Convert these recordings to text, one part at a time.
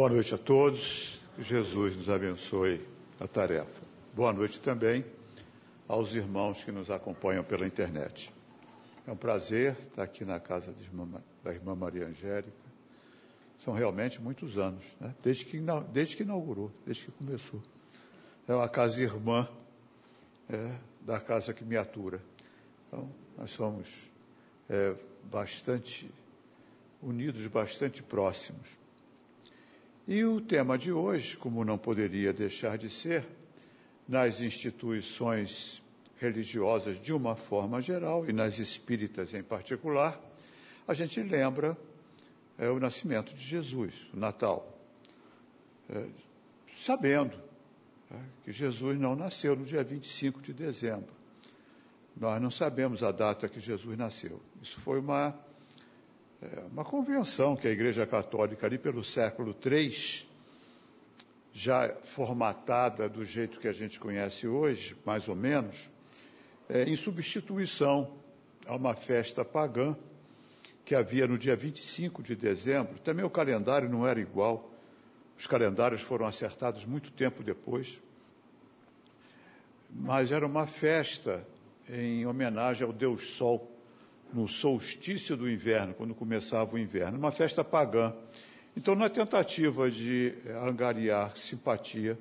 Boa noite a todos. Jesus nos abençoe a tarefa. Boa noite também aos irmãos que nos acompanham pela internet. É um prazer estar aqui na casa irmã, da irmã Maria Angélica. São realmente muitos anos, né? desde, que, desde que inaugurou, desde que começou. É uma casa irmã é, da casa que me atura. Então, nós somos é, bastante unidos, bastante próximos. E o tema de hoje, como não poderia deixar de ser, nas instituições religiosas de uma forma geral e nas espíritas em particular, a gente lembra é, o nascimento de Jesus, o Natal. É, sabendo é, que Jesus não nasceu no dia 25 de dezembro. Nós não sabemos a data que Jesus nasceu. Isso foi uma é uma convenção que a Igreja Católica, ali pelo século III, já formatada do jeito que a gente conhece hoje, mais ou menos, é, em substituição a uma festa pagã que havia no dia 25 de dezembro. Também o calendário não era igual, os calendários foram acertados muito tempo depois, mas era uma festa em homenagem ao Deus Sol no solstício do inverno, quando começava o inverno, uma festa pagã. Então, na tentativa de eh, angariar simpatia,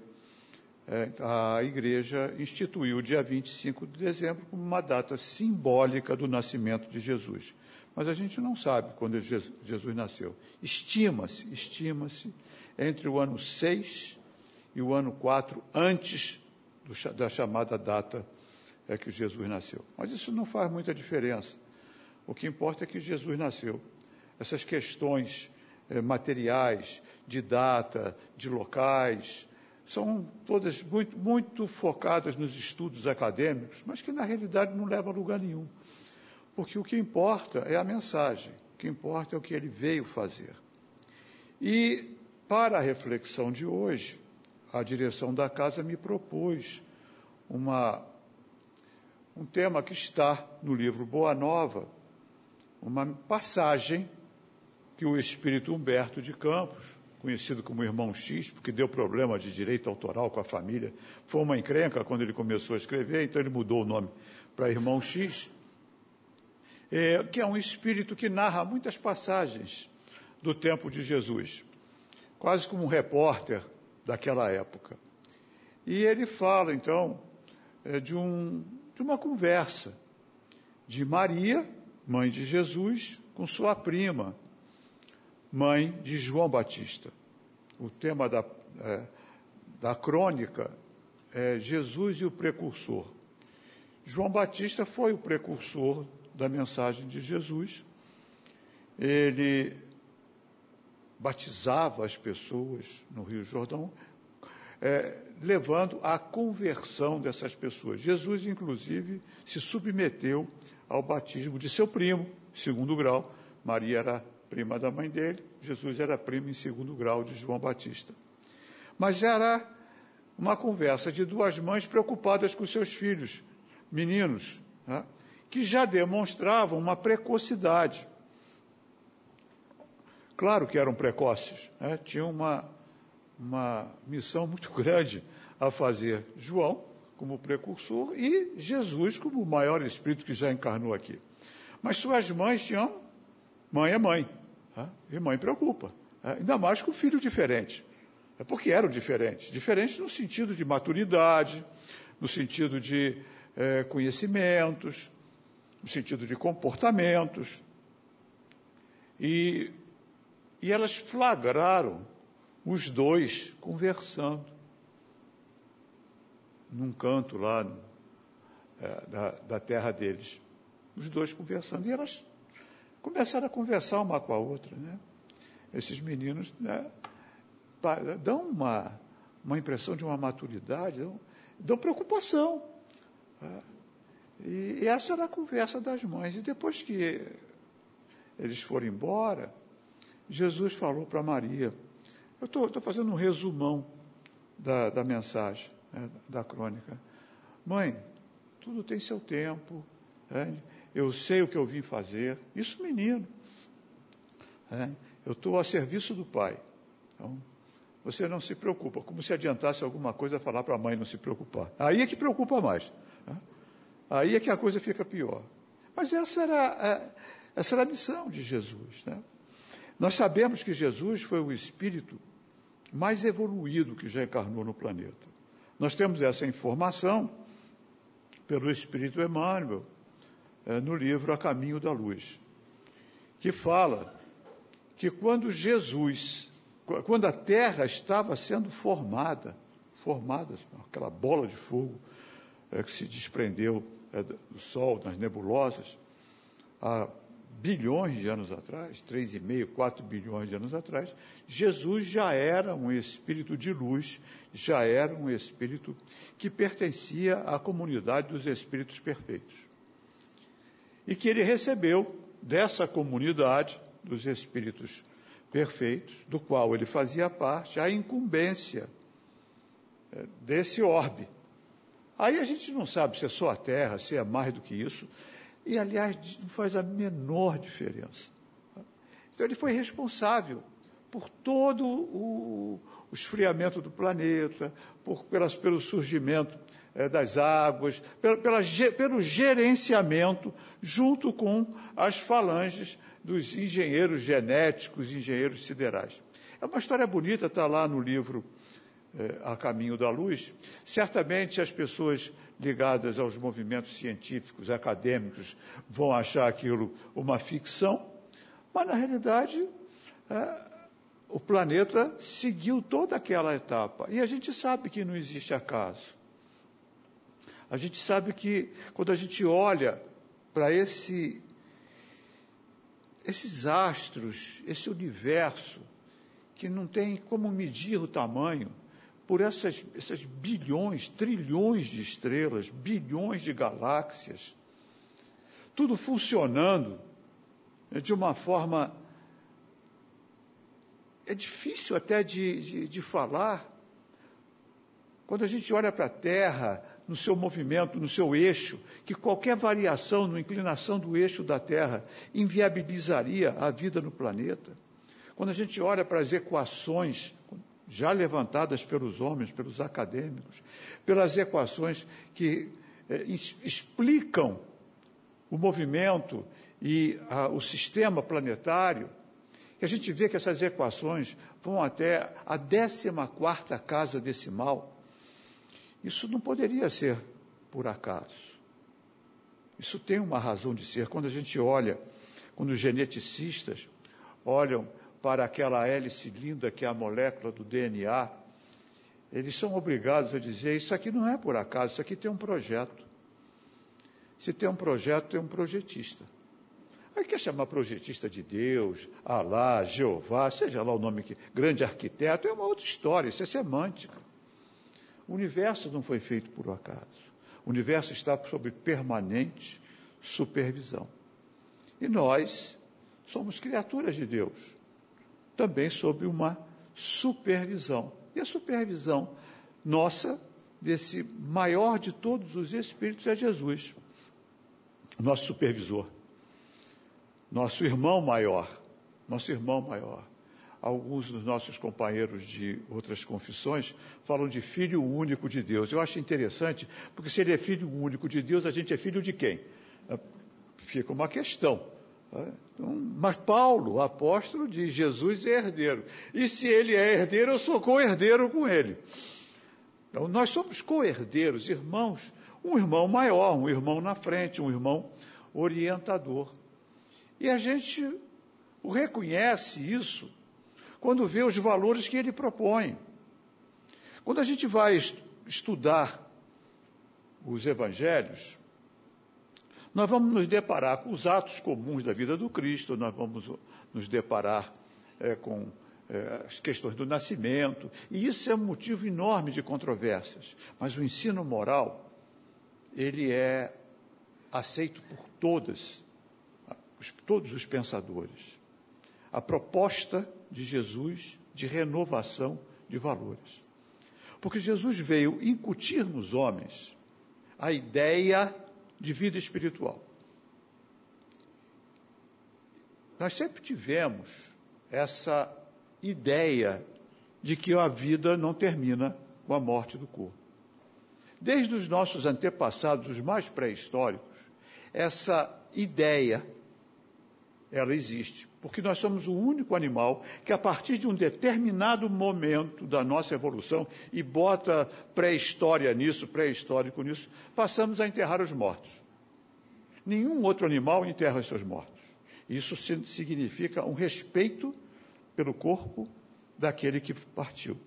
é, a igreja instituiu o dia 25 de dezembro como uma data simbólica do nascimento de Jesus. Mas a gente não sabe quando Jesus nasceu. Estima-se, estima-se entre o ano 6 e o ano 4 antes do, da chamada data é que Jesus nasceu. Mas isso não faz muita diferença. O que importa é que Jesus nasceu. Essas questões eh, materiais, de data, de locais, são todas muito, muito focadas nos estudos acadêmicos, mas que na realidade não levam a lugar nenhum. Porque o que importa é a mensagem, o que importa é o que ele veio fazer. E, para a reflexão de hoje, a direção da casa me propôs uma, um tema que está no livro Boa Nova, uma passagem que o espírito Humberto de Campos, conhecido como Irmão X, porque deu problema de direito autoral com a família, foi uma encrenca quando ele começou a escrever, então ele mudou o nome para Irmão X, é, que é um espírito que narra muitas passagens do tempo de Jesus, quase como um repórter daquela época. E ele fala, então, é, de, um, de uma conversa de Maria, mãe de Jesus, com sua prima, mãe de João Batista. O tema da, é, da crônica é Jesus e o precursor. João Batista foi o precursor da mensagem de Jesus. Ele batizava as pessoas no Rio Jordão, é, levando à conversão dessas pessoas. Jesus, inclusive, se submeteu ao batismo de seu primo, segundo grau. Maria era prima da mãe dele, Jesus era primo em segundo grau de João Batista. Mas era uma conversa de duas mães preocupadas com seus filhos, meninos, né, que já demonstravam uma precocidade. Claro que eram precoces, né, tinham uma, uma missão muito grande a fazer. João como precursor e Jesus como o maior espírito que já encarnou aqui. Mas suas mães tinham, mãe é mãe, tá? e mãe preocupa, tá? ainda mais com filho diferente. É porque eram diferentes, diferentes no sentido de maturidade, no sentido de é, conhecimentos, no sentido de comportamentos. E, e elas flagraram os dois conversando num canto lá é, da, da terra deles. Os dois conversando. E elas começaram a conversar uma com a outra. Né? Esses meninos né, dão uma, uma impressão de uma maturidade, dão, dão preocupação. Né? E, essa era a conversa das mães. E depois que eles foram embora, Jesus falou para Maria. Eu estou fazendo um resumão da, da mensagem né, da crônica. Mãe, tudo tem seu tempo, né, eu sei o que eu vim fazer. Isso, menino. Né, eu estou a serviço do Pai. Então, você não se preocupa, como se adiantasse alguma coisa falar para a mãe não se preocupar. Aí é que preocupa mais. Né? Aí é que a coisa fica pior. Mas essa era, essa era a missão de Jesus. Né? Nós sabemos que Jesus foi o espírito mais evoluído que já encarnou no planeta. Nós temos essa informação pelo Espírito Emmanuel é, no livro A Caminho da Luz, que fala que quando Jesus, quando a Terra estava sendo formada, formada, aquela bola de fogo é, que se desprendeu é, do Sol, nas nebulosas, há bilhões de anos atrás, 3,5, 4 bilhões de anos atrás, Jesus já era um espírito de luz, já era um espírito que pertencia à comunidade dos espíritos perfeitos. E que ele recebeu dessa comunidade dos espíritos perfeitos, do qual ele fazia parte, a incumbência é, desse orbe. Aí a gente não sabe se é só a Terra, se é mais do que isso, e, aliás, não faz a menor diferença. Então, ele foi responsável por todo o, o esfriamento do planeta, por, pelas, pelo surgimento é, das águas, pela, pela, pelo gerenciamento, junto com as falanges dos engenheiros genéticos, engenheiros siderais. É uma história bonita, está lá no livro é, A Caminho da Luz. Certamente as pessoas ligadas aos movimentos científicos, acadêmicos, vão achar aquilo uma ficção, mas na realidade é, o planeta seguiu toda aquela etapa. E a gente sabe que não existe acaso. A gente sabe que quando a gente olha para esse, esses astros, esse universo, que não tem como medir o tamanho, por essas, essas bilhões, trilhões de estrelas, bilhões de galáxias, tudo funcionando de uma forma. É difícil até de, de, de falar. Quando a gente olha para a Terra, no seu movimento, no seu eixo, que qualquer variação na inclinação do eixo da Terra inviabilizaria a vida no planeta. Quando a gente olha para as equações já levantadas pelos homens, pelos acadêmicos, pelas equações que eh, explicam o movimento e a, o sistema planetário, que a gente vê que essas equações vão até a 14 quarta casa decimal. Isso não poderia ser por acaso. Isso tem uma razão de ser. Quando a gente olha, quando os geneticistas olham para aquela hélice linda que é a molécula do DNA, eles são obrigados a dizer: isso aqui não é por acaso, isso aqui tem um projeto. Se tem um projeto, tem um projetista. Aí quer chamar projetista de Deus, Alá, Jeová, seja lá o nome que, grande arquiteto, é uma outra história, isso é semântica. O universo não foi feito por acaso. O universo está sob permanente supervisão. E nós somos criaturas de Deus também sob uma supervisão. E a supervisão nossa, desse maior de todos os espíritos, é Jesus, nosso supervisor, nosso irmão maior, nosso irmão maior. Alguns dos nossos companheiros de outras confissões falam de filho único de Deus. Eu acho interessante, porque se ele é filho único de Deus, a gente é filho de quem? Fica uma questão. Então, mas Paulo, apóstolo, diz: Jesus é herdeiro. E se ele é herdeiro, eu sou co-herdeiro com ele. Então, nós somos co-herdeiros, irmãos. Um irmão maior, um irmão na frente, um irmão orientador. E a gente reconhece isso quando vê os valores que ele propõe. Quando a gente vai estudar os evangelhos, nós vamos nos deparar com os atos comuns da vida do Cristo, nós vamos nos deparar é, com é, as questões do nascimento, e isso é um motivo enorme de controvérsias. Mas o ensino moral, ele é aceito por todas, todos os pensadores. A proposta de Jesus de renovação de valores. Porque Jesus veio incutir nos homens a ideia de vida espiritual. Nós sempre tivemos essa ideia de que a vida não termina com a morte do corpo. Desde os nossos antepassados, os mais pré-históricos, essa ideia ela existe, porque nós somos o único animal que, a partir de um determinado momento da nossa evolução, e bota pré-história nisso, pré-histórico nisso, passamos a enterrar os mortos. Nenhum outro animal enterra os seus mortos. Isso significa um respeito pelo corpo daquele que partiu.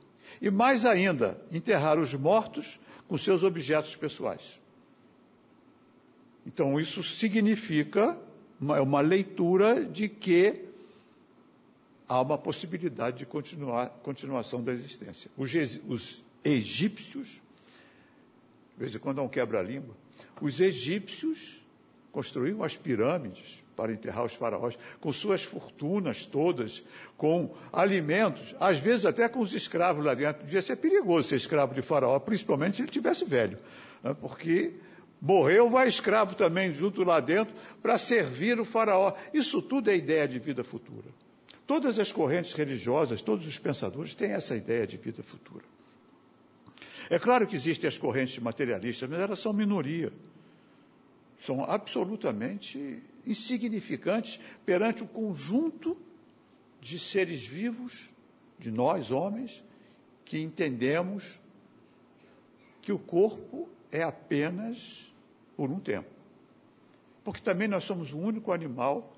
E mais ainda, enterrar os mortos com seus objetos pessoais. Então, isso significa uma, uma leitura de que há uma possibilidade de continuar, continuação da existência. Os, os egípcios, de vez em quando um quebra-língua, os egípcios construíam as pirâmides para enterrar os faraós, com suas fortunas todas, com alimentos, às vezes até com os escravos lá dentro. Devia ser perigoso ser escravo de faraó, principalmente se ele tivesse velho, né? porque morreu, vai escravo também junto lá dentro para servir o faraó. Isso tudo é ideia de vida futura. Todas as correntes religiosas, todos os pensadores têm essa ideia de vida futura. É claro que existem as correntes materialistas, mas elas são minoria. São absolutamente insignificantes perante o conjunto de seres vivos, de nós, homens, que entendemos que o corpo é apenas por um tempo. Porque também nós somos o único animal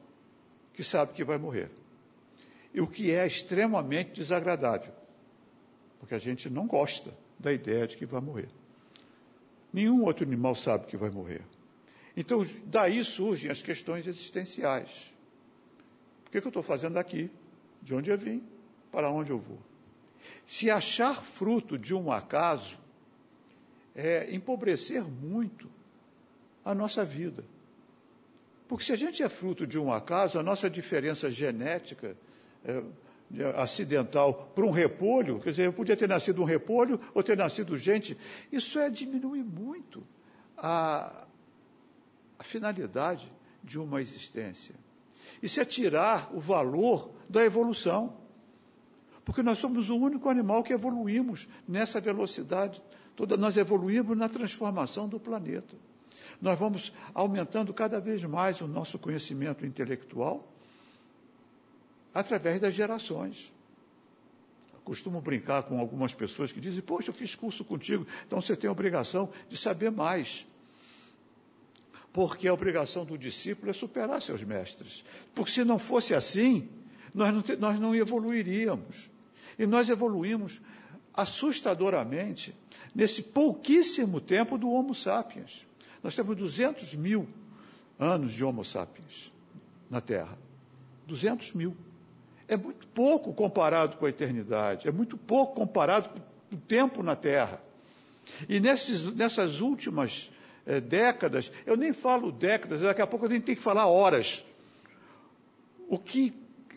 que sabe que vai morrer. E o que é extremamente desagradável, porque a gente não gosta da ideia de que vai morrer. Nenhum outro animal sabe que vai morrer. Então, daí surgem as questões existenciais. O que, que eu estou fazendo aqui? De onde eu vim? Para onde eu vou? Se achar fruto de um acaso é empobrecer muito a nossa vida. Porque se a gente é fruto de um acaso, a nossa diferença genética é, acidental para um repolho, quer dizer, eu podia ter nascido um repolho ou ter nascido gente, isso é diminuir muito a, a finalidade de uma existência. Isso é tirar o valor da evolução. Porque nós somos o único animal que evoluímos nessa velocidade toda, nós evoluímos na transformação do planeta nós vamos aumentando cada vez mais o nosso conhecimento intelectual através das gerações. Eu costumo brincar com algumas pessoas que dizem: Poxa, eu fiz curso contigo, então você tem a obrigação de saber mais. Porque a obrigação do discípulo é superar seus mestres. Porque se não fosse assim, nós não, te, nós não evoluiríamos. E nós evoluímos assustadoramente nesse pouquíssimo tempo do Homo sapiens. Nós temos 200 mil anos de Homo sapiens na Terra. 200 mil. É muito pouco comparado com a eternidade, é muito pouco comparado com o tempo na Terra. E nesses, nessas últimas é, décadas, eu nem falo décadas, daqui a pouco a gente tem que falar horas. O que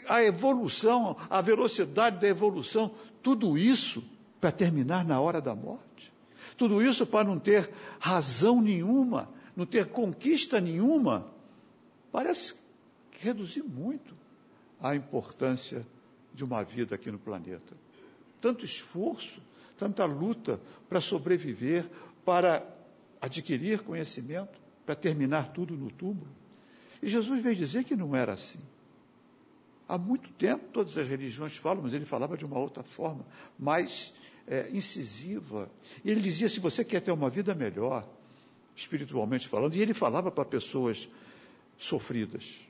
a evolução, a velocidade da evolução, tudo isso para terminar na hora da morte. Tudo isso para não ter razão nenhuma, não ter conquista nenhuma. Parece reduzir muito a importância de uma vida aqui no planeta. Tanto esforço, tanta luta para sobreviver, para adquirir conhecimento, para terminar tudo no túmulo. E Jesus veio dizer que não era assim. Há muito tempo todas as religiões falam, mas ele falava de uma outra forma, mais é, incisiva. E ele dizia: se você quer ter uma vida melhor, espiritualmente falando, e ele falava para pessoas sofridas.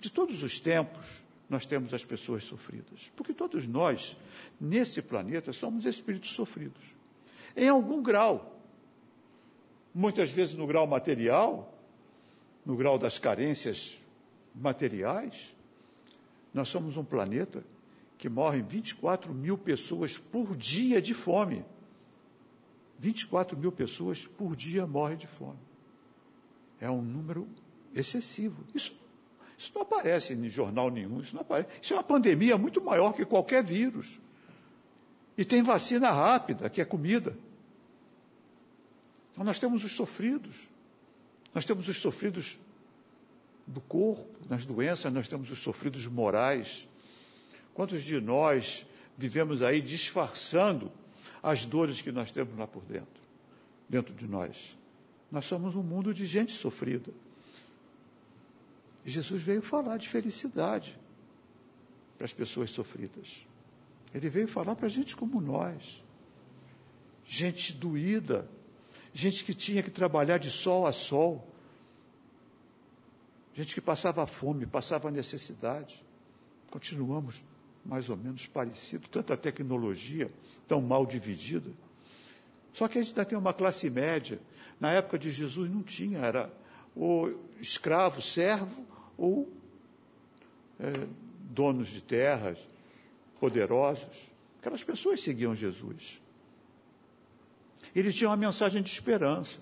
De todos os tempos, nós temos as pessoas sofridas. Porque todos nós, nesse planeta, somos espíritos sofridos. Em algum grau. Muitas vezes no grau material, no grau das carências materiais, nós somos um planeta que morrem 24 mil pessoas por dia de fome. 24 mil pessoas por dia morrem de fome. É um número excessivo. Isso, isso não aparece em jornal nenhum, isso não aparece. Isso é uma pandemia muito maior que qualquer vírus. E tem vacina rápida, que é comida. Então nós temos os sofridos. Nós temos os sofridos do corpo, nas doenças, nós temos os sofridos morais, Quantos de nós vivemos aí disfarçando as dores que nós temos lá por dentro, dentro de nós. Nós somos um mundo de gente sofrida. E Jesus veio falar de felicidade para as pessoas sofridas. Ele veio falar para gente como nós. Gente doída, gente que tinha que trabalhar de sol a sol, gente que passava fome, passava necessidade. Continuamos mais ou menos parecidos, tanta tecnologia tão mal dividida. Só que a gente ainda tem uma classe média. Na época de Jesus não tinha, era o escravo, servo ou é, donos de terras, poderosos. Aquelas pessoas seguiam Jesus. Ele tinha uma mensagem de esperança,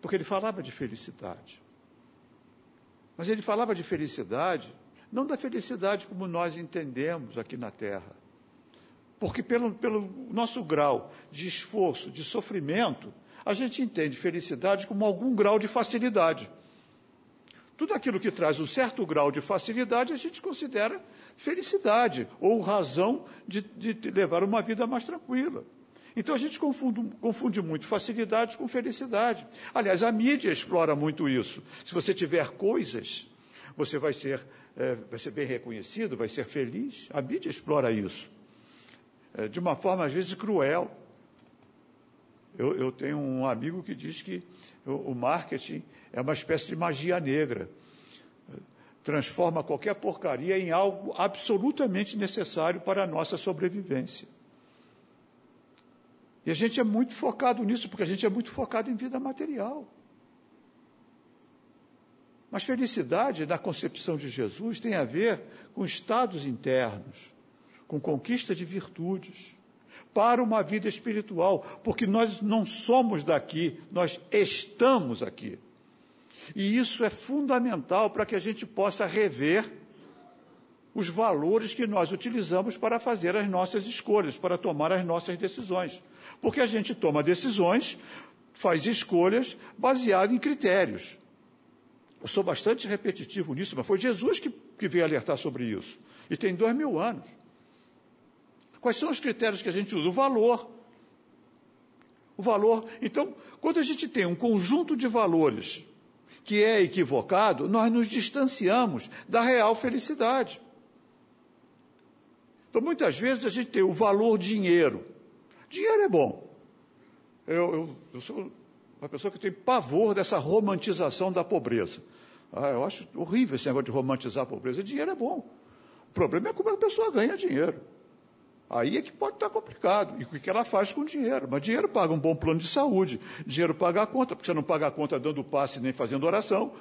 porque ele falava de felicidade. Mas ele falava de felicidade, não da felicidade como nós entendemos aqui na Terra. Porque, pelo, pelo nosso grau de esforço, de sofrimento, a gente entende felicidade como algum grau de facilidade. Tudo aquilo que traz um certo grau de facilidade, a gente considera felicidade ou razão de, de levar uma vida mais tranquila. Então a gente confunde, confunde, muito facilidade com felicidade. Aliás, a mídia explora muito isso. Se você tiver coisas, você vai ser, é, vai ser bem reconhecido, vai ser feliz. A mídia explora isso. É, de uma forma, às vezes, cruel. Eu, eu tenho um amigo que diz que o, o marketing é uma espécie de magia negra transforma qualquer porcaria em algo absolutamente necessário para a nossa sobrevivência. E a gente é muito focado nisso, porque a gente é muito focado em vida material. Mas felicidade, na concepção de Jesus, tem a ver com estados internos, com conquista de virtudes, para uma vida espiritual, porque nós não somos daqui, nós estamos aqui. E isso é fundamental para que a gente possa rever os valores que nós utilizamos para fazer as nossas escolhas, para tomar as nossas decisões. Porque a gente toma decisões, faz escolhas baseadas em critérios. Eu sou bastante repetitivo nisso, mas foi Jesus que, que veio alertar sobre isso. E tem dois mil anos. Quais são os critérios que a gente usa? O valor. O valor. Então, quando a gente tem um conjunto de valores que é equivocado, nós nos distanciamos da real felicidade. Então, muitas vezes a gente tem o valor dinheiro. Dinheiro é bom. Eu, eu, eu sou uma pessoa que tem pavor dessa romantização da pobreza. Ah, eu acho horrível esse negócio de romantizar a pobreza. Dinheiro é bom. O problema é como a pessoa ganha dinheiro. Aí é que pode estar complicado. E o que ela faz com o dinheiro? Mas dinheiro paga um bom plano de saúde, dinheiro paga a conta, porque você não paga a conta dando passe nem fazendo oração.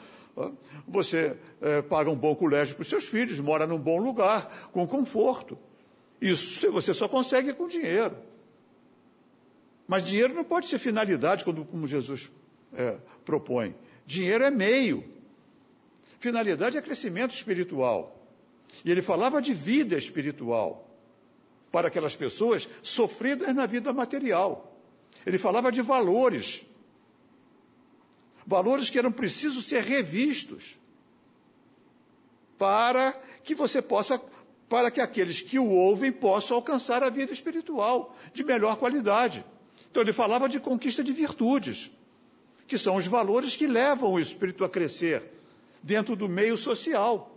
Você é, paga um bom colégio para os seus filhos, mora num bom lugar, com conforto. Isso você só consegue com dinheiro. Mas dinheiro não pode ser finalidade, como Jesus é, propõe. Dinheiro é meio. Finalidade é crescimento espiritual. E ele falava de vida espiritual para aquelas pessoas sofridas na vida material. Ele falava de valores. Valores que eram precisos ser revistos para que você possa, para que aqueles que o ouvem possam alcançar a vida espiritual de melhor qualidade. Então ele falava de conquista de virtudes, que são os valores que levam o espírito a crescer dentro do meio social.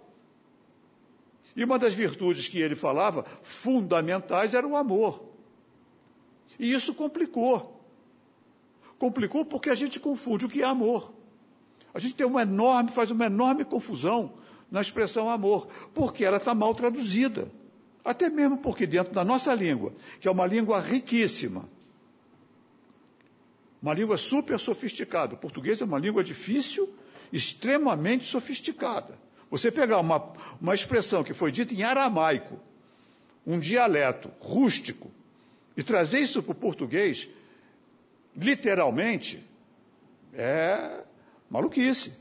E uma das virtudes que ele falava, fundamentais, era o amor. E isso complicou. Complicou porque a gente confunde o que é amor. A gente tem uma enorme, faz uma enorme confusão na expressão amor, porque ela está mal traduzida. Até mesmo porque dentro da nossa língua, que é uma língua riquíssima, uma língua super sofisticada. O português é uma língua difícil, extremamente sofisticada. Você pegar uma, uma expressão que foi dita em aramaico, um dialeto rústico, e trazer isso para o português, literalmente, é maluquice.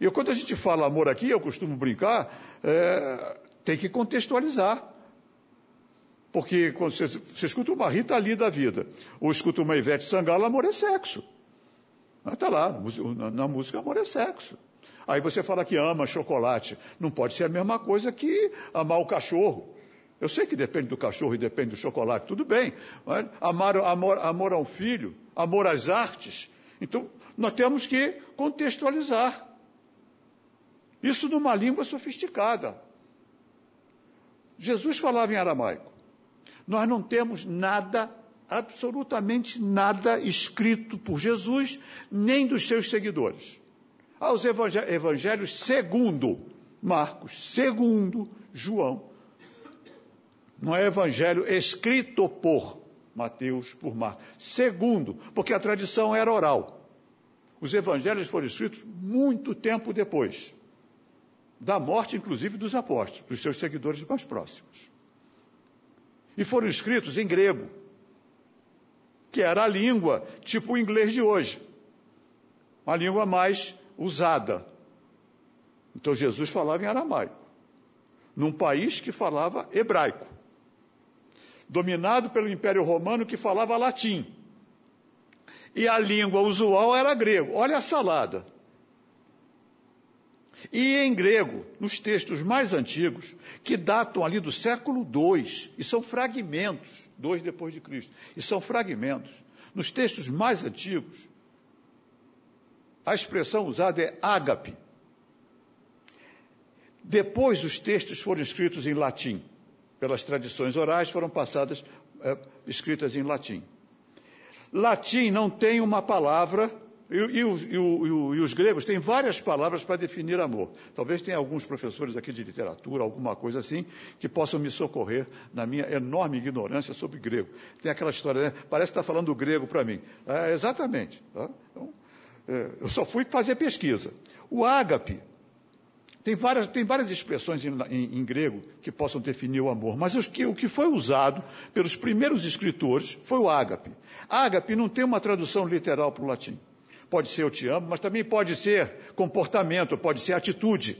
E quando a gente fala amor aqui, eu costumo brincar, é, tem que contextualizar. Porque quando você, você escuta uma Rita ali da vida, ou escuta uma Ivete Sangalo, amor é sexo. Está lá, na, música amor é sexo. Aí você fala que ama chocolate. Não pode ser a mesma coisa que amar o cachorro. Eu sei que depende do cachorro e depende do chocolate, tudo bem. Amor, amor, amor a um filho, amor às artes. Então, nós temos que contextualizar. Isso numa língua sofisticada. Jesus falava em aramaico. Nós não temos nada, absolutamente nada escrito por Jesus, nem dos seus seguidores. Aos evangelhos segundo Marcos, segundo João. Não é evangelho escrito por Mateus, por Marcos. Segundo, porque a tradição era oral. Os evangelhos foram escritos muito tempo depois da morte, inclusive, dos apóstolos, dos seus seguidores mais próximos. E foram escritos em grego, que era a língua tipo o inglês de hoje, uma língua mais usada. Então Jesus falava em aramaico, num país que falava hebraico, dominado pelo Império Romano que falava latim. E a língua usual era grego. Olha a salada. E em grego, nos textos mais antigos, que datam ali do século II, e são fragmentos, dois depois de Cristo, e são fragmentos, nos textos mais antigos, a expressão usada é ágape. Depois os textos foram escritos em latim, pelas tradições orais foram passadas, é, escritas em latim. Latim não tem uma palavra e, e, e, e, os gregos têm várias palavras para definir amor. Talvez tenha alguns professores aqui de literatura, alguma coisa assim, que possam me socorrer na minha enorme ignorância sobre grego. Tem aquela história, né? parece que está falando grego para mim. É, exatamente. Tá? Então, é, eu só fui fazer pesquisa. O ágape, tem várias, tem várias expressões em, em, em, grego que possam definir o amor, mas que, o que foi usado pelos primeiros escritores foi o ágape. Ágape não tem uma tradução literal para o latim. Pode ser eu te amo, mas também pode ser comportamento, pode ser atitude.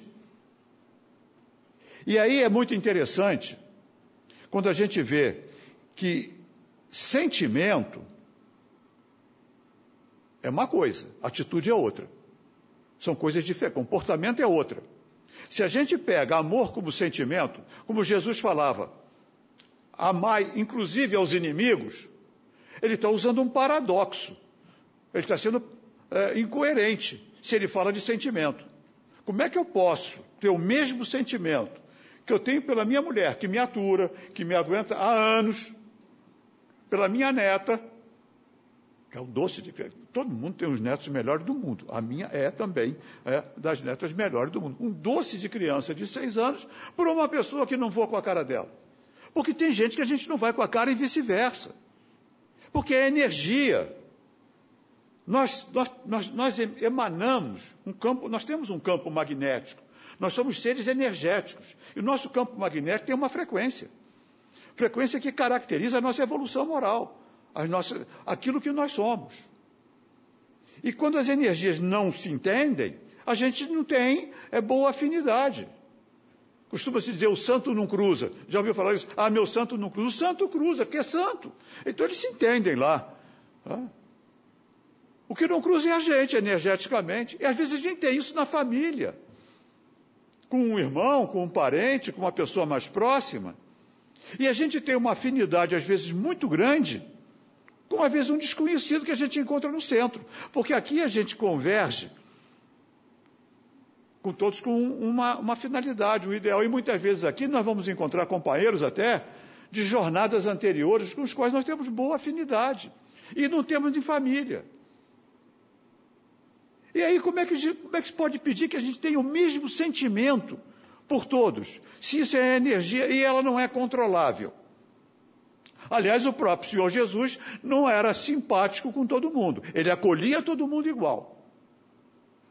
E aí é muito interessante quando a gente vê que sentimento é uma coisa, atitude é outra. São coisas diferentes, comportamento é outra. Se a gente pega amor como sentimento, como Jesus falava, amai inclusive aos inimigos, ele está usando um paradoxo. Ele está sendo é, incoerente se ele fala de sentimento. Como é que eu posso ter o mesmo sentimento que eu tenho pela minha mulher, que me atura, que me aguenta há anos, pela minha neta, que é o doce de criança. Todo mundo tem os netos melhores do mundo. A minha é também é, das netas melhores do mundo. Um doce de criança de seis anos por uma pessoa que não voa com a cara dela. Porque tem gente que a gente não vai com a cara e vice-versa. Porque é energia. Nós, nós, nós, nós emanamos um campo, nós temos um campo magnético. Nós somos seres energéticos. E o nosso campo magnético tem uma frequência. Frequência que caracteriza a nossa evolução moral, aquilo que nós somos. E quando as energias não se entendem, a gente não tem é, boa afinidade. Costuma-se dizer, o santo não cruza. Já ouviu falar isso? Ah, meu santo não cruza. O santo cruza, porque é santo. Então eles se entendem lá. O que não cruza é a gente energeticamente. E às vezes a gente tem isso na família. Com um irmão, com um parente, com uma pessoa mais próxima. E a gente tem uma afinidade, às vezes, muito grande, com, às vezes, um desconhecido que a gente encontra no centro. Porque aqui a gente converge com todos com uma, uma finalidade, um ideal. E muitas vezes aqui nós vamos encontrar companheiros até de jornadas anteriores com os quais nós temos boa afinidade. E não temos de família. E aí, como é, que, como é que se pode pedir que a gente tenha o mesmo sentimento por todos, se isso é energia e ela não é controlável? Aliás, o próprio Senhor Jesus não era simpático com todo mundo, ele acolhia todo mundo igual.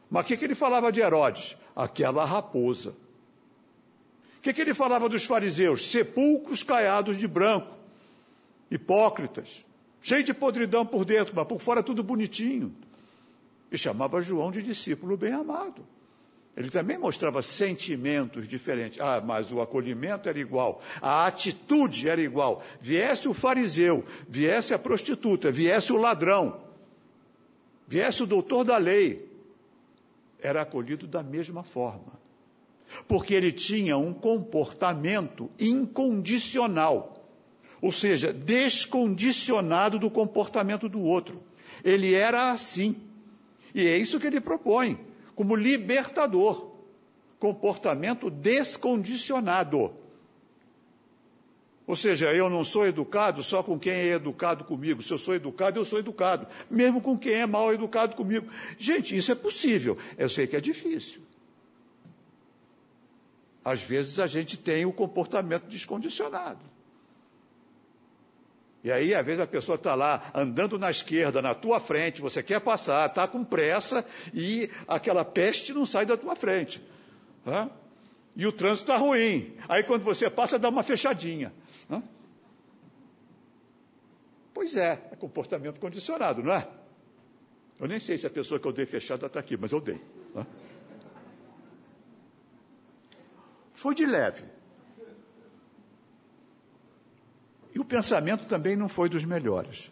Mas o que, que ele falava de Herodes? Aquela raposa. O que, que ele falava dos fariseus? Sepulcros caiados de branco, hipócritas, cheio de podridão por dentro, mas por fora tudo bonitinho e chamava João de discípulo bem-amado. Ele também mostrava sentimentos diferentes. Ah, mas o acolhimento era igual, a atitude era igual. Viesse o fariseu, viesse a prostituta, viesse o ladrão, viesse o doutor da lei, era acolhido da mesma forma. Porque ele tinha um comportamento incondicional, ou seja, descondicionado do comportamento do outro. Ele era assim. E é isso que ele propõe, como libertador. Comportamento descondicionado. Ou seja, eu não sou educado só com quem é educado comigo. Se eu sou educado, eu sou educado. Mesmo com quem é mal educado comigo. Gente, isso é possível. Eu sei que é difícil. Às vezes a gente tem o comportamento descondicionado. E aí, às vezes, a pessoa está lá andando na esquerda, na tua frente, você quer passar, está com pressa e aquela peste não sai da tua frente. E o trânsito está ruim. Aí, quando você passa, dá uma fechadinha. Hã? Pois é, é comportamento condicionado, não é? Eu nem sei se a pessoa que eu dei fechada está aqui, mas eu dei. Hã? Foi de leve. E o pensamento também não foi dos melhores.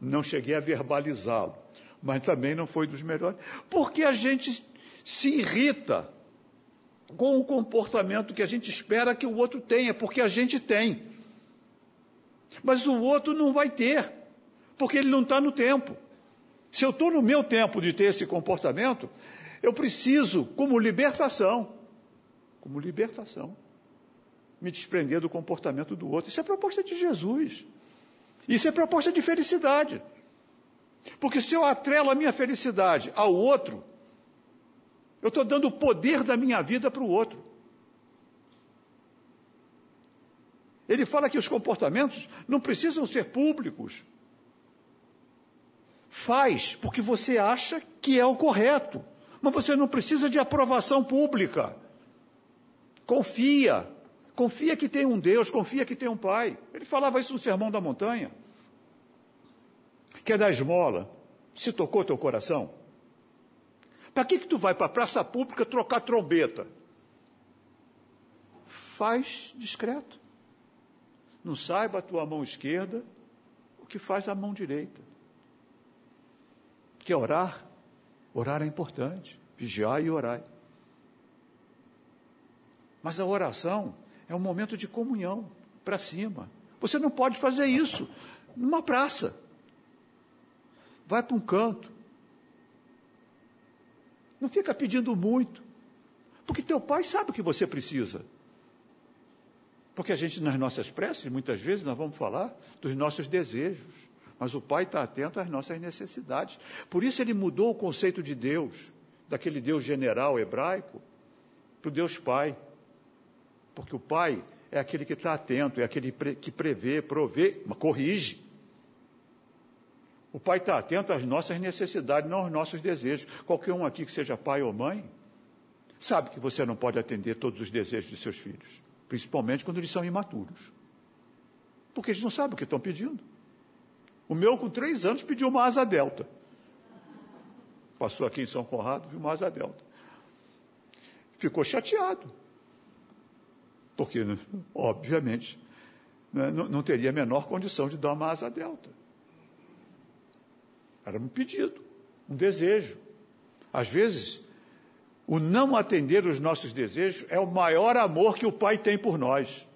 Não cheguei a verbalizá-lo, mas também não foi dos melhores, porque a gente se irrita com o comportamento que a gente espera que o outro tenha, porque a gente tem. Mas o outro não vai ter, porque ele não está no tempo. Se eu estou no meu tempo de ter esse comportamento, eu preciso, como libertação, como libertação, me desprender do comportamento do outro. Isso é proposta de Jesus. Isso é proposta de felicidade. Porque se eu atrelo a minha felicidade ao outro, eu estou dando o poder da minha vida para o outro. Ele fala que os comportamentos não precisam ser públicos. Faz porque você acha que é o correto, mas você não precisa de aprovação pública. Confia, confia que tem um Deus, confia que tem um Pai. Ele falava isso no Sermão da Montanha. Quer dar esmola? Se tocou teu coração? Para que, que tu vai para a praça pública trocar trombeta? Faz discreto. Não saiba a tua mão esquerda o que faz a mão direita. Quer orar? Orar é importante. Vigiar e orar. Mas a oração é um momento de comunhão para cima. Você não pode fazer isso numa praça. Vai para um canto, não fica pedindo muito. Porque teu pai sabe o que você precisa. Porque a gente, nas nossas preces, muitas vezes nós vamos falar dos nossos desejos. Mas o pai está atento às nossas necessidades. Por isso ele mudou o conceito de Deus, daquele Deus general hebraico, para o Deus Pai. Porque o pai é aquele que está atento, é aquele que prevê, provê, corrige. O pai está atento às nossas necessidades, não aos nossos desejos. Qualquer um aqui que seja pai ou mãe, sabe que você não pode atender todos os desejos de seus filhos, principalmente quando eles são imaturos. Porque eles não sabem o que estão pedindo. O meu, com três anos, pediu uma asa delta. Passou aqui em São Conrado, viu uma asa delta. Ficou chateado. Porque, obviamente, né, não teria a menor condição de dar uma asa delta. Era um pedido, um desejo. Às vezes, o não atender os nossos desejos é o maior amor que o Pai tem por nós.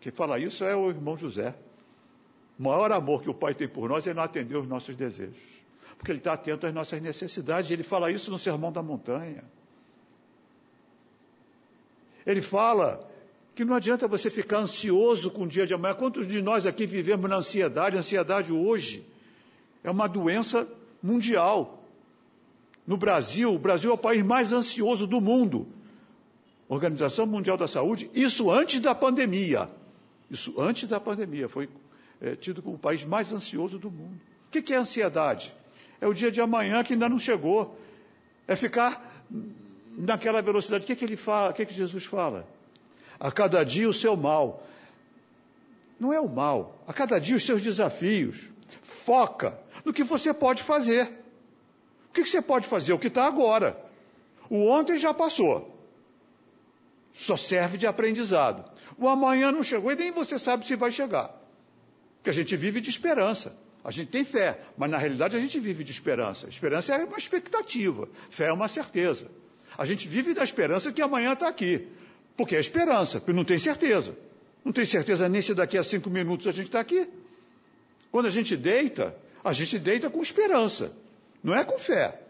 Quem fala isso é o irmão José. O maior amor que o Pai tem por nós é não atender os nossos desejos. Porque Ele está atento às nossas necessidades. Ele fala isso no Sermão da Montanha. Ele fala que não adianta você ficar ansioso com o dia de amanhã. Quantos de nós aqui vivemos na ansiedade? Ansiedade hoje é uma doença mundial. No Brasil, o Brasil é o país mais ansioso do mundo. Organização Mundial da Saúde, isso antes da pandemia. Isso antes da pandemia, foi é, tido como o país mais ansioso do mundo. O que, que é ansiedade? É o dia de amanhã que ainda não chegou. É ficar naquela velocidade. O que, que ele fala? O que, que Jesus fala? A cada dia o seu mal. Não é o mal. A cada dia os seus desafios. Foca no que você pode fazer. O que você pode fazer? O que está agora. O ontem já passou. Só serve de aprendizado. O amanhã não chegou e nem você sabe se vai chegar. Porque a gente vive de esperança. A gente tem fé, mas na realidade a gente vive de esperança. Esperança é uma expectativa, fé é uma certeza. A gente vive na esperança que amanhã está aqui. Porque é esperança, porque não tem certeza. Não tem certeza nem se daqui a cinco minutos a gente está aqui. Quando a gente deita, a gente deita com esperança, não é com fé.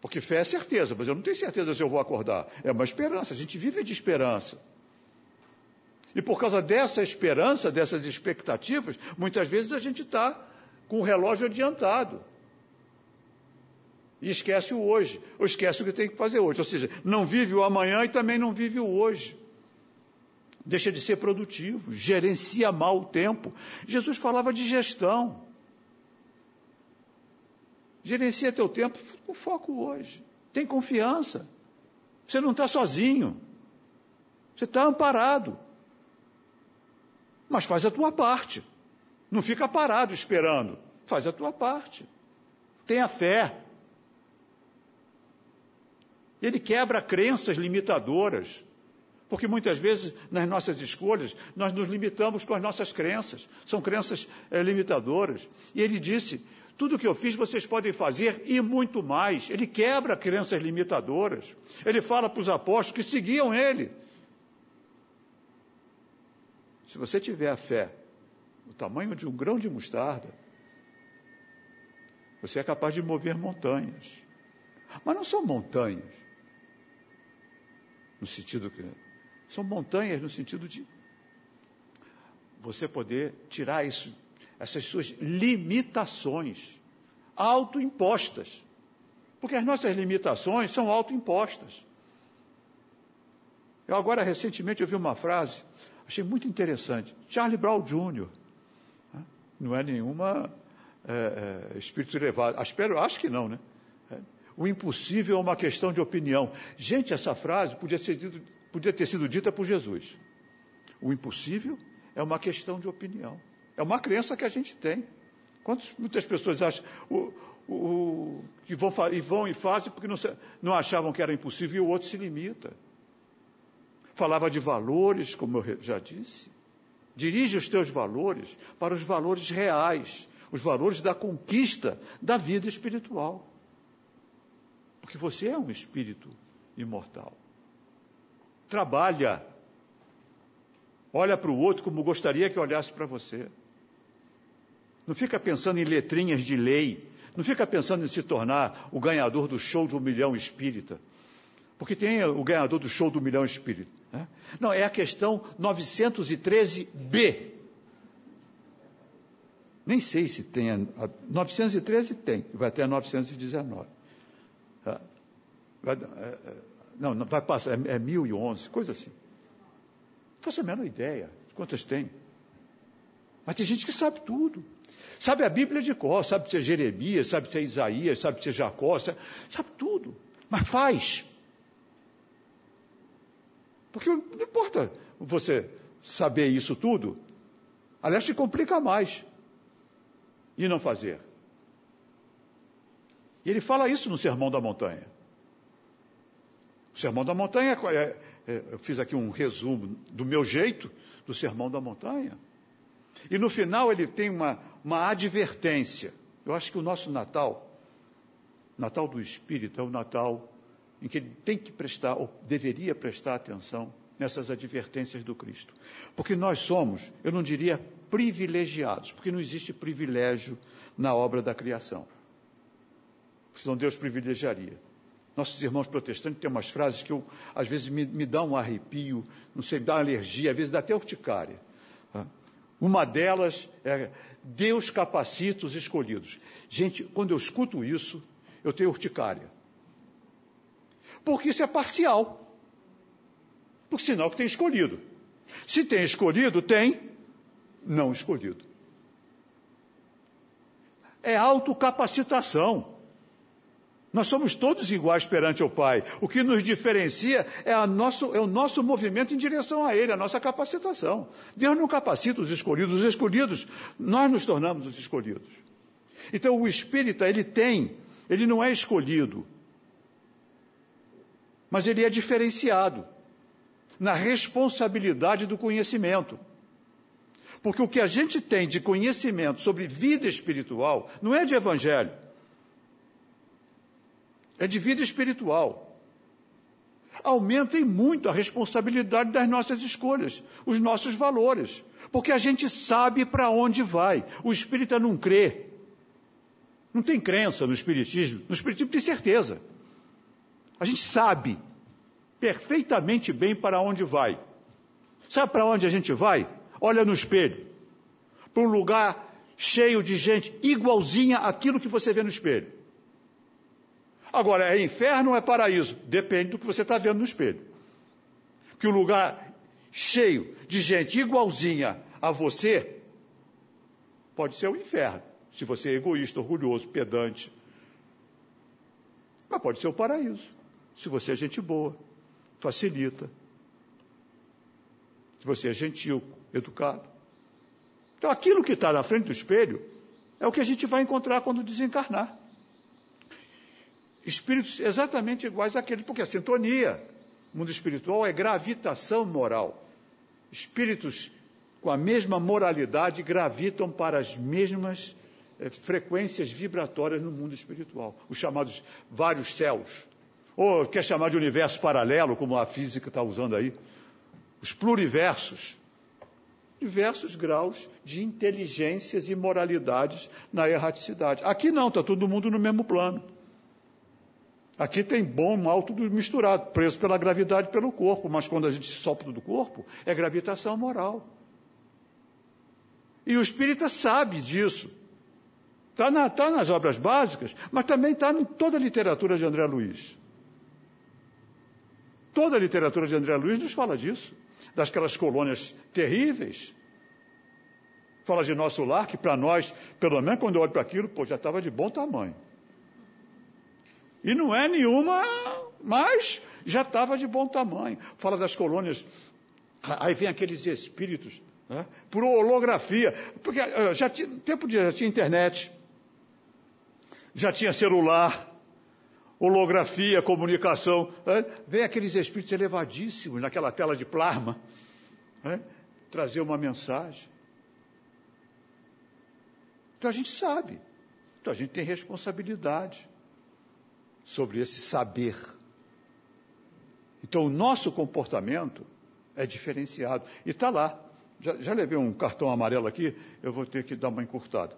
Porque fé é certeza, mas eu não tenho certeza se eu vou acordar. É uma esperança, a gente vive de esperança. E por causa dessa esperança, dessas expectativas, muitas vezes a gente está com o relógio adiantado. E esquece o hoje, ou esquece o que tem que fazer hoje. Ou seja, não vive o amanhã e também não vive o hoje. Deixa de ser produtivo, gerencia mal o tempo. Jesus falava de gestão. Gerencia teu tempo com foco hoje. Tem confiança. Você não está sozinho. Você está amparado. Mas faz a tua parte. Não fica parado esperando. Faz a tua parte. Tenha fé. Ele quebra crenças limitadoras. Porque muitas vezes, nas nossas escolhas, nós nos limitamos com as nossas crenças. São crenças é, limitadoras. E ele disse: tudo que eu fiz vocês podem fazer e muito mais. Ele quebra crenças limitadoras. Ele fala para os apóstolos que seguiam ele. Se você tiver a fé do tamanho de um grão de mostarda, você é capaz de mover montanhas. Mas não são montanhas, no sentido que. São montanhas no sentido de você poder tirar isso, essas suas limitações autoimpostas. Porque as nossas limitações são autoimpostas. Eu agora, recentemente, ouvi uma frase Achei muito interessante. Charlie Brown Jr. Né? Não é nenhuma é, é, espírito elevado. Espero, acho que não, né? O impossível é uma questão de opinião. Gente, essa frase podia, ser, podia ter sido dita por Jesus. O impossível é uma questão de opinião. É uma crença que a gente tem. Quantas, muitas pessoas acham o, o, que vão, e vão e fazem porque não, não achavam que era impossível e o outro se limita falava de valores, como eu já disse. Dirige os teus valores para os valores reais, os valores da conquista da vida espiritual. Porque você é um espírito imortal. Trabalha. Olha para o outro como gostaria que olhasse para você. Não fica pensando em letrinhas de lei. Não fica pensando em se tornar o ganhador do show um milhão espírita. Porque tem o ganhador do show do milhão espírito. Né? Não, é a questão 913B. Nem sei se tem. A, a 913 tem, vai até a 919. Vai, é, é, não, não, vai passar, é, é 1011, coisa assim. Não faço a menor ideia de quantas tem. Mas tem gente que sabe tudo. Sabe a Bíblia de cor, sabe se é Jeremias, sabe se é Isaías, sabe se é Jacó, sabe, sabe tudo. Mas faz. Porque não importa você saber isso tudo. Aliás, te complica mais. E não fazer. E ele fala isso no Sermão da Montanha. O Sermão da Montanha, é, é, eu fiz aqui um resumo do meu jeito do Sermão da Montanha. E no final ele tem uma, uma advertência. Eu acho que o nosso Natal, Natal do Espírito, é o Natal em que ele tem que prestar, ou deveria prestar atenção nessas advertências do Cristo. Porque nós somos, eu não diria privilegiados, porque não existe privilégio na obra da criação. Senão Deus privilegiaria. Nossos irmãos protestantes têm umas frases que eu, às vezes me, me dá um arrepio, não sei, dá alergia, às vezes dá até urticária. Uma delas é Deus capacita os escolhidos. Gente, quando eu escuto isso, eu tenho urticária porque isso é parcial. Porque sinal que tem escolhido. Se tem escolhido, tem não escolhido. É autocapacitação. Nós somos todos iguais perante o Pai. O que nos diferencia é, nosso, é, o nosso movimento em direção a Ele, a nossa capacitação. Deus não capacita os escolhidos, os escolhidos, nós nos tornamos os escolhidos. Então o espírita, ele tem, ele não é escolhido, mas ele é diferenciado na responsabilidade do conhecimento. Porque o que a gente tem de conhecimento sobre vida espiritual não é de evangelho, é de vida espiritual. Aumentem muito a responsabilidade das nossas escolhas, os nossos valores, porque a gente sabe para onde vai. O espírita não crê. Não tem crença no espiritismo. No espiritismo tem certeza. A gente sabe perfeitamente bem para onde vai. Sabe para onde a gente vai? Olha no espelho. Para um lugar cheio de gente igualzinha àquilo que você vê no espelho. Agora, é inferno ou é paraíso? Depende do que você está vendo no espelho. Que o um lugar cheio de gente igualzinha a você pode ser o inferno, se você é egoísta, orgulhoso, pedante. Mas pode ser o paraíso, se você é gente boa, facilita. Se você é gentil, educado. Então, aquilo que está na frente do espelho é o que a gente vai encontrar quando desencarnar. Espíritos exatamente iguais àquele, porque a sintonia, mundo espiritual é gravitação moral. Espíritos com a mesma moralidade gravitam para as mesmas eh, frequências vibratórias no mundo espiritual, os chamados vários céus. Ou quer chamar de universo paralelo, como a física está usando aí, os pluriversos diversos graus de inteligências e moralidades na erraticidade. Aqui não, está todo mundo no mesmo plano. Aqui tem bom mal tudo misturado, preso pela gravidade pelo corpo, mas quando a gente sopra do corpo, é gravitação moral. E o espírita sabe disso. Está na, tá nas obras básicas, mas também está em toda a literatura de André Luiz. Toda a literatura de André Luiz nos fala disso daquelas colônias terríveis. Fala de nosso lar, que para nós, pelo menos quando eu olho para aquilo, pô, já estava de bom tamanho. E não é nenhuma, mas já estava de bom tamanho. Fala das colônias, aí vem aqueles espíritos, né, por holografia, porque eh, já tinha, tempo de, já tinha internet, já tinha celular, holografia, comunicação. Né? Vem aqueles espíritos elevadíssimos naquela tela de plasma né? trazer uma mensagem. Então a gente sabe, então a gente tem responsabilidade sobre esse saber. Então o nosso comportamento é diferenciado. E está lá. Já, já levei um cartão amarelo aqui, eu vou ter que dar uma encurtada.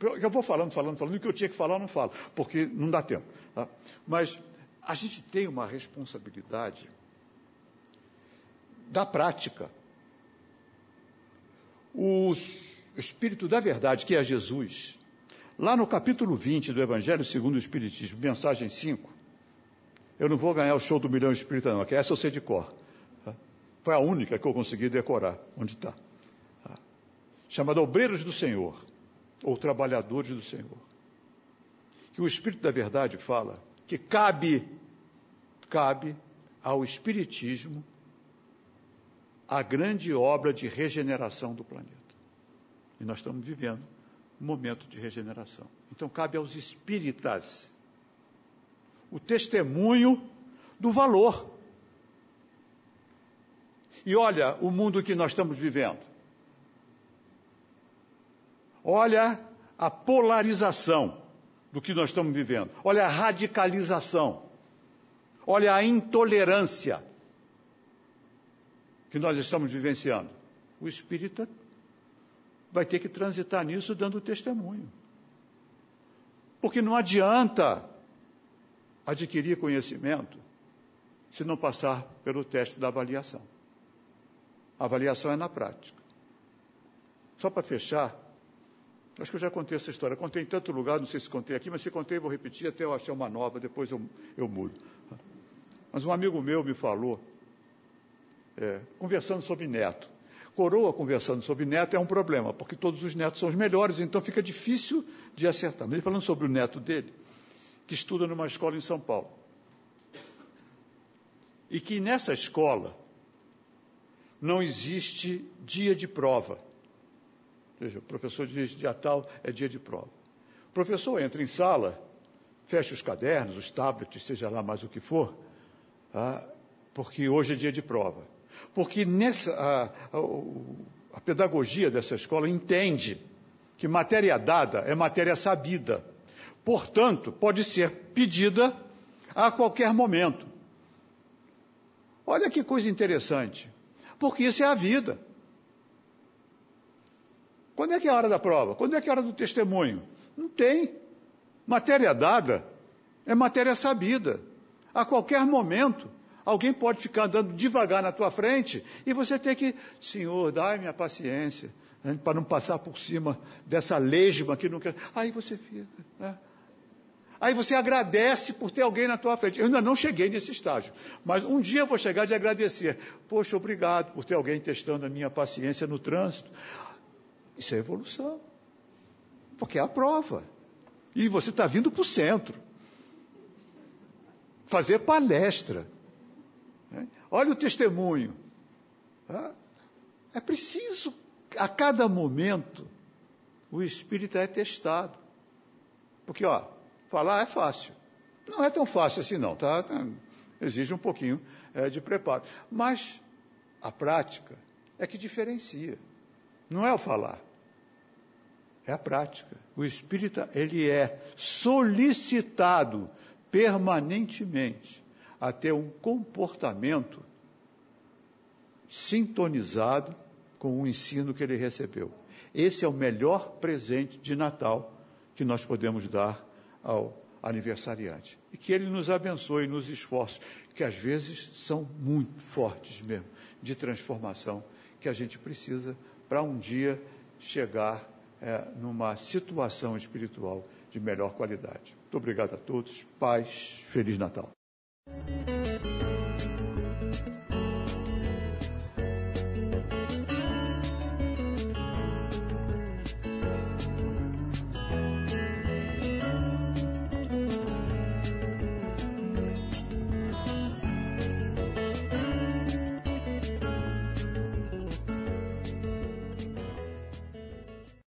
Eu vou falando, falando, falando, o que eu tinha que falar, eu não falo, porque não dá tempo. Tá? Mas a gente tem uma responsabilidade da prática. O Espírito da Verdade, que é Jesus, lá no capítulo 20 do Evangelho segundo o Espiritismo, mensagem 5, eu não vou ganhar o show do milhão espírita, não, que essa eu sei de cor. Foi a única que eu consegui decorar, onde está. Tá? Chamada Obreiros do Senhor ou trabalhadores do Senhor. Que o Espírito da Verdade fala que cabe, cabe ao Espiritismo a grande obra de regeneração do planeta. E nós estamos vivendo momento de regeneração. Então cabe aos espíritas o testemunho do valor. E olha o mundo que nós estamos vivendo. Olha a polarização do que nós estamos vivendo. Olha a radicalização. Olha a intolerância que nós estamos vivenciando. O espírita vai ter que transitar nisso dando testemunho. Porque não adianta adquirir conhecimento se não passar pelo teste da avaliação. A avaliação é na prática. Só para fechar, Acho que eu já contei essa história. Contei em tanto lugar, não sei se contei aqui, mas se contei, vou repetir até eu achar uma nova, depois eu, eu mudo. Mas um amigo meu me falou, é, conversando sobre neto. Coroa conversando sobre neto é um problema, porque todos os netos são os melhores, então fica difícil de acertar. Mas ele falando sobre o neto dele, que estuda numa escola em São Paulo. E que nessa escola não existe dia de prova Veja, o professor diz dia tal é dia de prova. O professor entra em sala, fecha os cadernos, os tablets, seja lá mais o que for, ah, porque hoje é dia de prova. Porque nessa, a, a, a pedagogia dessa escola entende que matéria dada é matéria sabida. Portanto, pode ser pedida a qualquer momento. Olha que coisa interessante, porque isso é a vida. Quando é que é a hora da prova? Quando é que é a hora do testemunho? Não tem. Matéria dada é matéria sabida. A qualquer momento, alguém pode ficar andando devagar na tua frente e você tem que, Senhor, dai-me a paciência, né, para não passar por cima dessa lesma que não quer. Aí você fica. Né? Aí você agradece por ter alguém na tua frente. Eu ainda não cheguei nesse estágio, mas um dia eu vou chegar de agradecer. Poxa, obrigado por ter alguém testando a minha paciência no trânsito. Isso é evolução. Porque é a prova. E você está vindo para o centro. Fazer palestra. Olha o testemunho. É preciso, a cada momento, o espírito é testado. Porque, ó, falar é fácil. Não é tão fácil assim, não, tá? Exige um pouquinho é, de preparo. Mas a prática é que diferencia. Não é o falar. É a prática. O espírita, ele é solicitado permanentemente a ter um comportamento sintonizado com o ensino que ele recebeu. Esse é o melhor presente de Natal que nós podemos dar ao aniversariante. E que ele nos abençoe nos esforços, que às vezes são muito fortes mesmo, de transformação, que a gente precisa para um dia chegar é, numa situação espiritual de melhor qualidade. Muito obrigado a todos. Paz, Feliz Natal. Thank you.